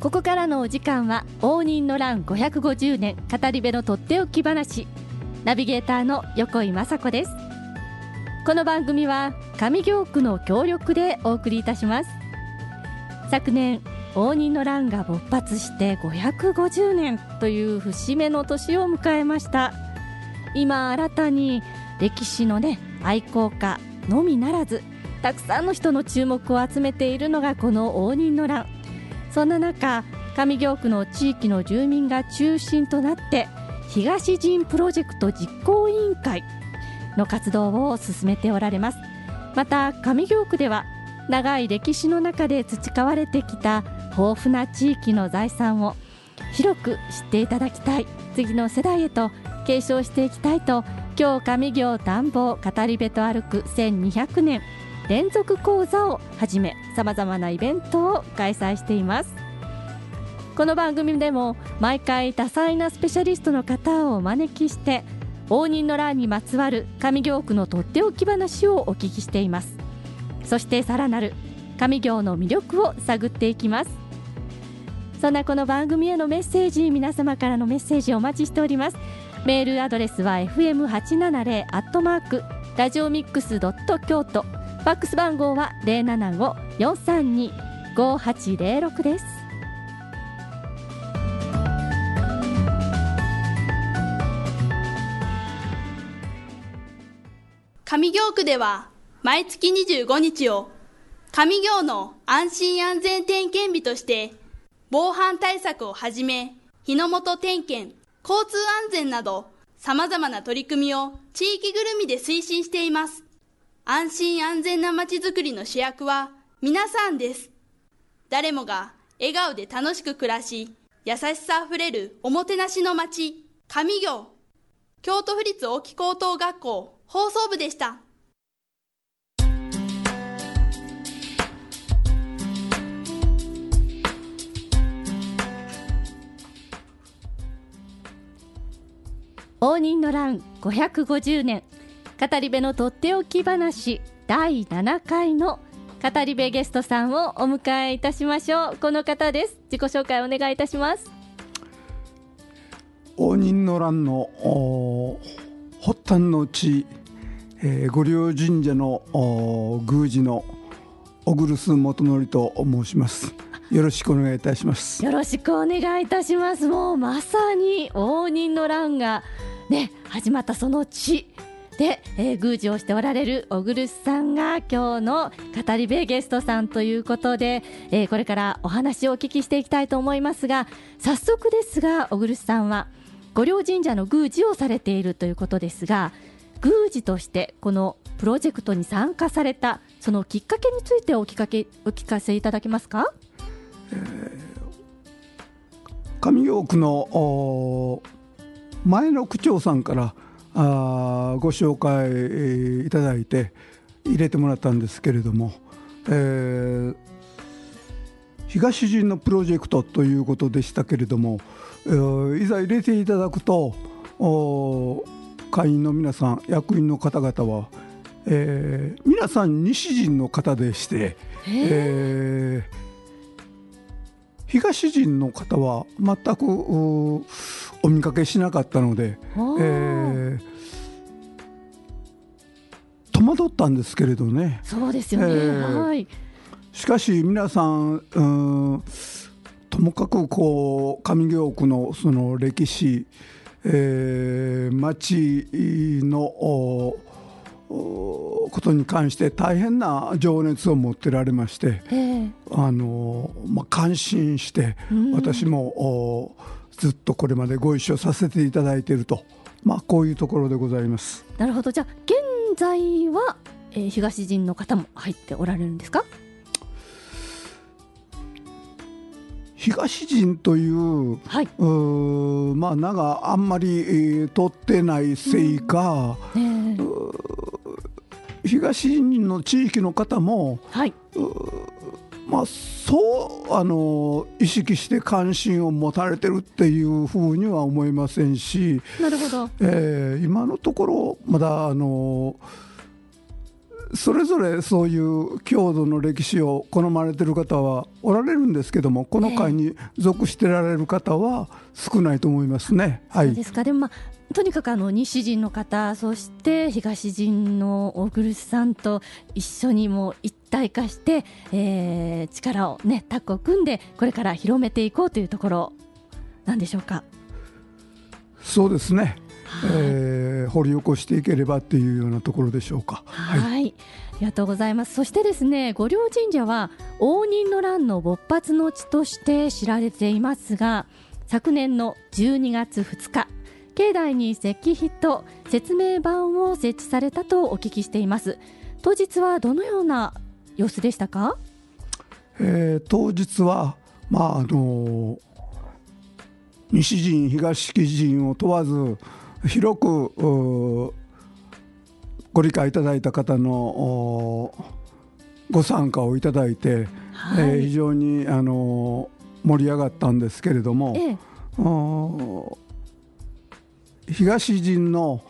ここからのお時間は応仁の乱550年語り部のとっておき話。ナビゲーターの横井雅子です。この番組は上京区の協力でお送りいたします。昨年応仁の乱が勃発して550年という節目の年を迎えました。今新たに歴史のね愛好家のみならずたくさんの人の注目を集めているのがこの応仁の乱。そんな中上京区の地域の住民が中心となって東陣プロジェクト実行委員会の活動を進めておられます。また上京区では長い歴史の中で培われてきた豊富な地域の財産を広く知っていただきたい。次の世代へと継承していきたいと今日上京暖房語り部と歩く1200年。連続講座をはじめさまざまなイベントを開催しています。この番組でも毎回多彩なスペシャリストの方をお招きして応仁の乱にまつわる上京区のとっておき話をお聞きしています。そしてさらなる上京の魅力を探っていきます。そんなこの番組へのメッセージ皆様からのメッセージをお待ちしております。メールアドレスは fm870 アットマークラジオミックスドット京都。ファックス番号は075-432-5806です上京区では毎月25日を上京の安心安全点検日として防犯対策をはじめ日の元点検、交通安全など様々な取り組みを地域ぐるみで推進しています。安心安全な街づくりの主役は皆さんです。誰もが笑顔で楽しく暮らし、優しさあふれるおもてなしの街、上行。京都府立大木高等学校放送部でした。応仁の乱550年語り部のとっておき話第7回の語り部ゲストさんをお迎えいたしましょう。この方です。自己紹介お願いいたします。応仁の乱の発端の地、えー、御陵神社の宮司の小栗須元則と申します。よろしくお願いいたします。よろしくお願いいたします。もうまさに応仁の乱がね始まったその地で、えー、宮司をしておられる小栗さんが今日の語り部ゲストさんということで、えー、これからお話をお聞きしていきたいと思いますが早速ですが小栗さんは御陵神社の宮司をされているということですが宮司としてこのプロジェクトに参加されたそのきっかけについてお聞かけお聞かせいただけますか、えー、上京区の前の区長さんからあご紹介いただいて入れてもらったんですけれども、えー、東陣のプロジェクトということでしたけれども、えー、いざ入れていただくと会員の皆さん役員の方々は、えー、皆さん西陣の方でして、えー、東陣の方は全くお見かけしなかったので、えー、戸惑ったんですけれどね。そうですよね、えー、はい、しかし皆さん、うん、ともかくこう上京区のその歴史、えー、町のことに関して大変な情熱を持ってられまして、えー、あのまあ、感心して、私もずっとこれまでご一緒させていただいていると、まあ、こういうところでございます。なるほど。じゃあ現在は、えー、東陣の方も入っておられるんですか？東陣という,、はい、うまあ名があんまり、えー、取ってないせいか、うん。ね、東陣の地域の方も、はい、まあ、そうあの意識して関心を持たれてるっていうふうには思いませんしなるほど、えー、今のところまだあのそれぞれそういう郷土の歴史を好まれてる方はおられるんですけどもこの会に属してられる方は少ないと思いますね。はい、そうですか。でも、まあとにかくあの西陣の方そして東陣の大黒さんと一緒にも一体化して、えー、力をねタッグを組んでこれから広めていこうというところなんでしょうか。そうですねはい、えー、掘り起こしていければっていうようなところでしょうか。はい、はい、ありがとうございます。そしてですね、御陵神社は応仁の乱の勃発の地として知られていますが、昨年の12月2日、境内に石碑と説明板を設置されたとお聞きしています。当日はどのような様子でしたか？えー、当日はまああの西陣東陣を問わず広くご理解いただいた方のご参加をいただいて、はい、えー、非常にあの盛り上がったんですけれども、ええ、東陣の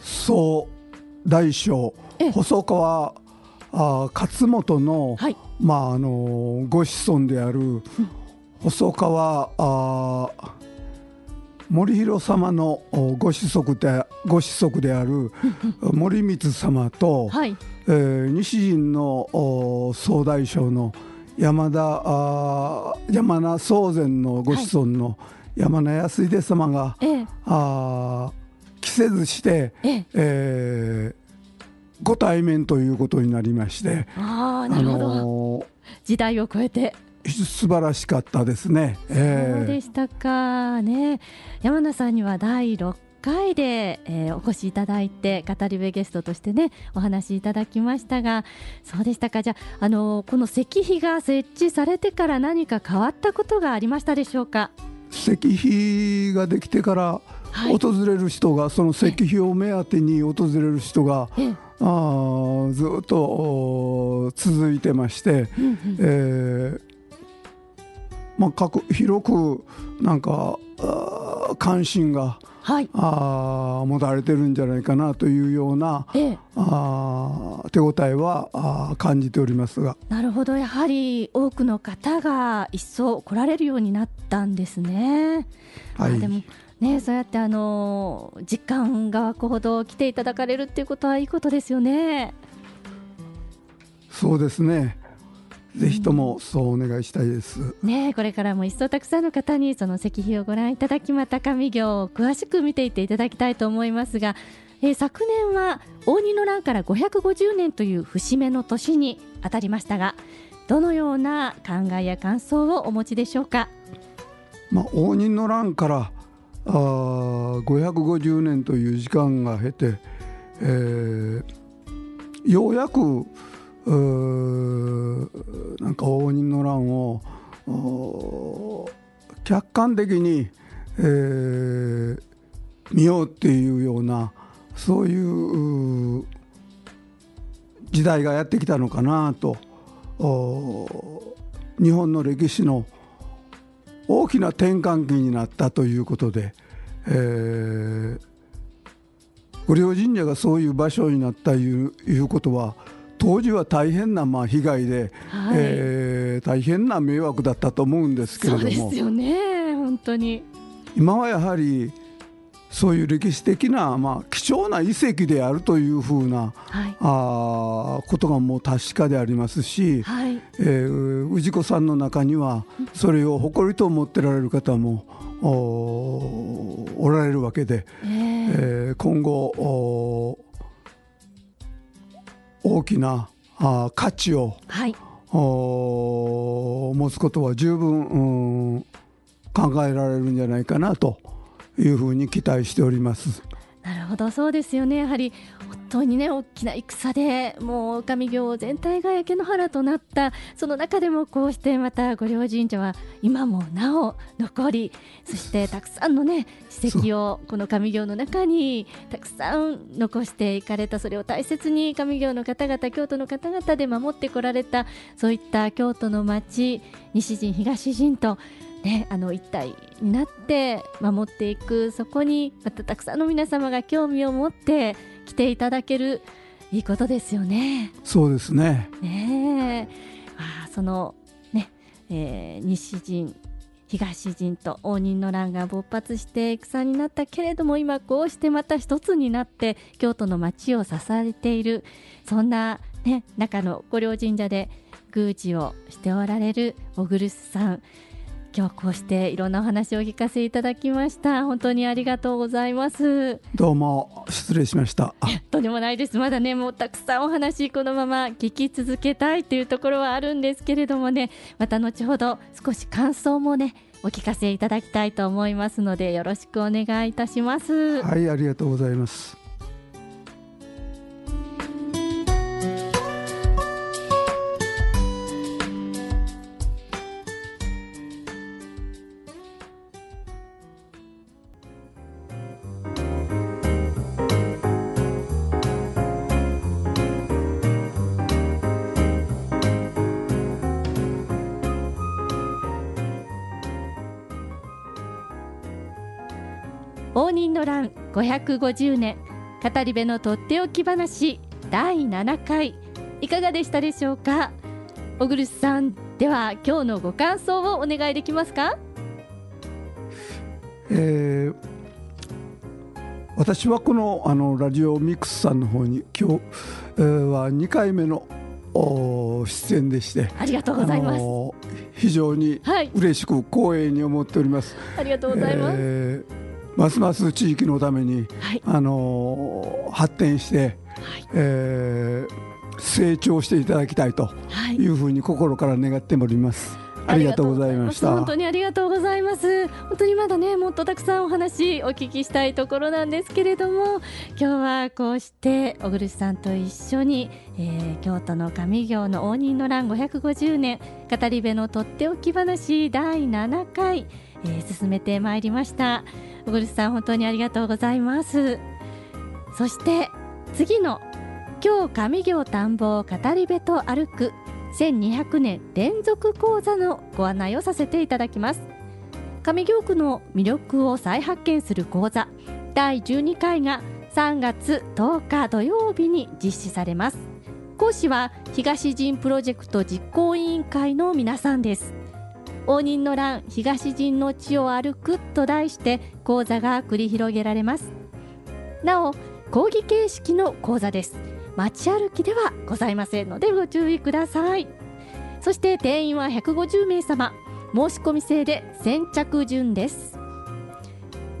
総大将細川あ勝本の、はい、まああのご子孫である細川あ森弘様のご子息でご子息である森光様と、はい、えー、西陣の総大将の山田あ山名宗禅のご子孫の山名康秀様が、はい、あ着せずして、ええ。えー、ご対面ということになりましてあなるほど、あのー、時代を超えて。素晴らしかったですね。そうでしたか。ね。山名さんには第6回で、えー、お越しいただいて語り部ゲストとしてねお話しいただきましたがそうでしたか。じゃあ、あのー、この石碑が設置されてから何か変わったことがありましたでしょうか？石碑ができてから訪れる人が、はい、その石碑を目当てに訪れる人が、ええ。あずっと続いてまして、うんうん、えーまあ、各広くなんか関心が、はい、あ持たれてるんじゃないかなというような、ええ、あ手応えはあ感じておりますがなるほどやはり多くの方が一層来られるようになったんですね。はい、でもね、そうやってあの実感が湧くほど来ていただかれるっていうことはいいことですよね。そうですね。ぜひともそうお願いしたいです。ねこれからも一層たくさんの方にその石碑をご覧いただきまた上行を詳しく見ていっていただきたいと思いますが、えー、昨年は応仁の乱から550年という節目の年に当たりましたがどのような考えや感想をお持ちでしょうか？まあ、応仁の乱からあ550年という時間が経て、えー、ようやくなんか応仁の乱を客観的に、えー、見ようっていうようなそういう時代がやってきたのかなと日本の歴史の大きな転換期になったということで、えー、御陵神社がそういう場所になったいういうことは当時は大変なまあ被害で、はい、えー、大変な迷惑だったと思うんですけれども。そうですよね本当に。今はやはりそういう歴史的な、まあ、貴重な遺跡であるというふうな、はい、あことがもう確かでありますし、はい、えー、氏子さんの中にはそれを誇りと思ってられる方もおおられるわけで、えー、えー、今後大きなあ価値を、はい、お持つことは十分、うん、考えられるんじゃないかなというふうに期待しております。なるほどそうですよねやはり本当にね大きな戦でもう上行全体が焼け野原となったその中でもこうしてまた御陵神社は今もなお残りそしてたくさんのね史跡をこの上行の中にたくさん残していかれたそれを大切に上行の方々京都の方々で守ってこられたそういった京都の町西陣東陣とね、あの一体になって守っていくそこにまたたくさんの皆様が興味を持って来ていただけるいいことですよね。そうですね。ねあそのね、えー、西陣東陣と応仁の乱が勃発して戦になったけれども今こうしてまた一つになって京都の町を支えているそんな、ね、中の御陵神社で宮司をしておられる小栗さん今日こうしていろんなお話をお聞かせいただきました。本当にありがとうございます。どうも失礼しました。とんでもないです。まだねもうたくさんお話このまま聞き続けたいというところはあるんですけれどもね。また後ほど少し感想もねお聞かせいただきたいと思いますのでよろしくお願いいたします。はいありがとうございます応仁の乱550年。語り部のとっておき話第7回。いかがでしたでしょうか？小栗さんでは今日のご感想をお願いできますか？えー、私はこのあのラジオミックスさんの方に今日、えー、は2回目の出演でしてありがとうございます。非常に嬉しく光栄に思っております、はい、ありがとうございます、えーますます地域のために、はい、あの発展して、はい、えー、成長していただきたいとい。うふうに心から願っております。ありがとうございました。本当にありがとうございます。本当にまだねもっとたくさんお話お聞きしたいところなんですけれども今日はこうして小栗さんと一緒に、えー、京都の上行の応仁の乱550年語り部のとっておき話第7回、えー、進めてまいりました。小栗さん本当にありがとうございます。そして次の今日上行田んぼを語り部と歩く1200年連続講座のご案内をさせていただきます。上京区の魅力を再発見する講座第12回が3月10日土曜日に実施されます。講師は東陣プロジェクト実行委員会の皆さんです。応仁の乱東陣の地を歩くと題して講座が繰り広げられます。なお講義形式の講座です。街歩きではございませんのでご注意ください。そして定員は150名様。申し込み制で先着順です。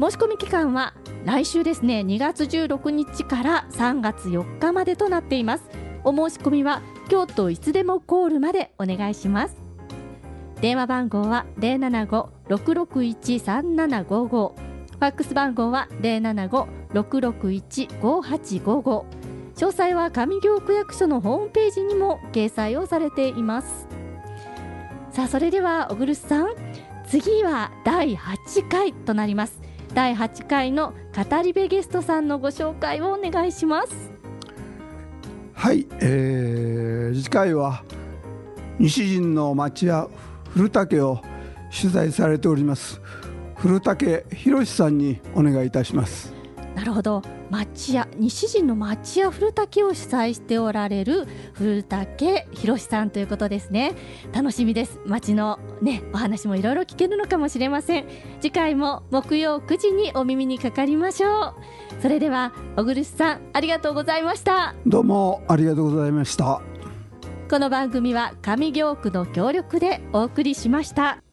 申し込み期間は来週ですね。2月16日から3月4日までとなっています。お申し込みは京都いつでもコールまでお願いします。電話番号は075-661-3755ファックス番号は075-661-5855詳細は上京区役所のホームページにも掲載をされています。さあそれでは小栗さん。次は第8回となります。第8回の語り部ゲストさんのご紹介をお願いします。はい、えー、次回は西陣の町や古竹を取材されております。古竹博さんにお願いいたします。なるほど。町屋西陣の町屋古竹を主催しておられる古竹博さんということですね。楽しみです。町のねお話もいろいろ聞けるのかもしれません。次回も木曜9時にお耳にかかりましょう。それでは小栗さんありがとうございました。どうもありがとうございましたこの番組は上京区の協力でお送りしました。